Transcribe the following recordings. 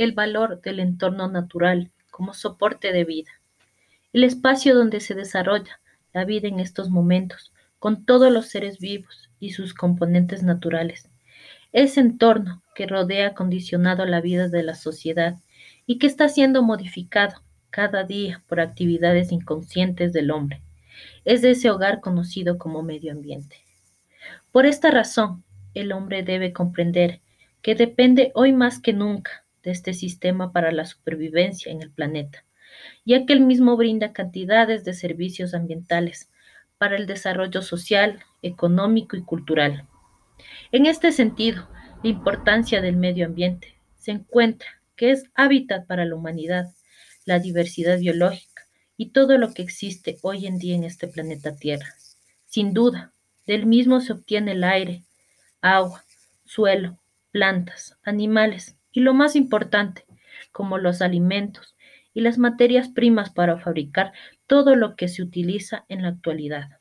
el valor del entorno natural como soporte de vida, el espacio donde se desarrolla la vida en estos momentos, con todos los seres vivos y sus componentes naturales. Ese entorno que rodea condicionado la vida de la sociedad y que está siendo modificado cada día por actividades inconscientes del hombre. Es de ese hogar conocido como medio ambiente. Por esta razón, el hombre debe comprender que depende hoy más que nunca de este sistema para la supervivencia en el planeta, ya que el mismo brinda cantidades de servicios ambientales para el desarrollo social, económico y cultural. En este sentido, la importancia del medio ambiente se encuentra que es hábitat para la humanidad, la diversidad biológica y todo lo que existe hoy en día en este planeta Tierra. Sin duda, del mismo se obtiene el aire, agua, suelo, plantas, animales y lo más importante, como los alimentos y las materias primas para fabricar todo lo que se utiliza en la actualidad.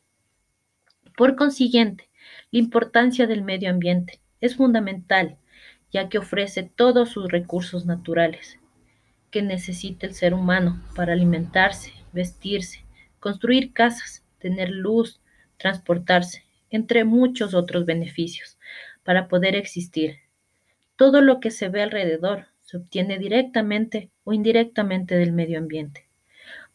Por consiguiente, la importancia del medio ambiente es fundamental, ya que ofrece todos sus recursos naturales que necesita el ser humano para alimentarse, vestirse, construir casas, tener luz, transportarse, entre muchos otros beneficios, para poder existir. Todo lo que se ve alrededor se obtiene directamente o indirectamente del medio ambiente,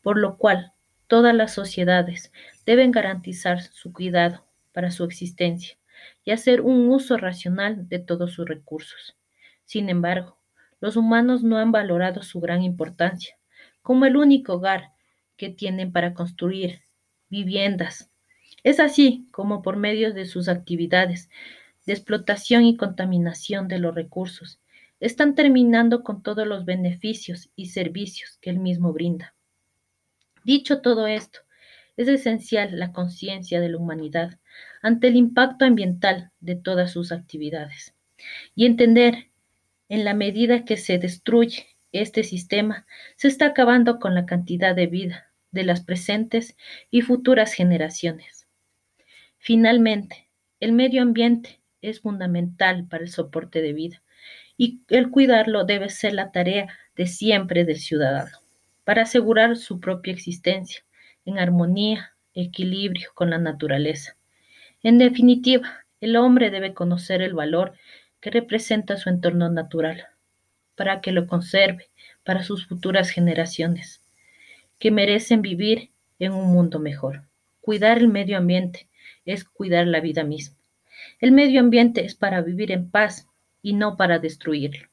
por lo cual todas las sociedades deben garantizar su cuidado para su existencia y hacer un uso racional de todos sus recursos. Sin embargo, los humanos no han valorado su gran importancia como el único hogar que tienen para construir viviendas. Es así como por medio de sus actividades de explotación y contaminación de los recursos, están terminando con todos los beneficios y servicios que el mismo brinda. Dicho todo esto, es esencial la conciencia de la humanidad ante el impacto ambiental de todas sus actividades y entender en la medida que se destruye este sistema, se está acabando con la cantidad de vida de las presentes y futuras generaciones. Finalmente, el medio ambiente es fundamental para el soporte de vida y el cuidarlo debe ser la tarea de siempre del ciudadano, para asegurar su propia existencia en armonía, equilibrio con la naturaleza. En definitiva, el hombre debe conocer el valor que representa su entorno natural, para que lo conserve para sus futuras generaciones, que merecen vivir en un mundo mejor. Cuidar el medio ambiente es cuidar la vida misma. El medio ambiente es para vivir en paz y no para destruirlo.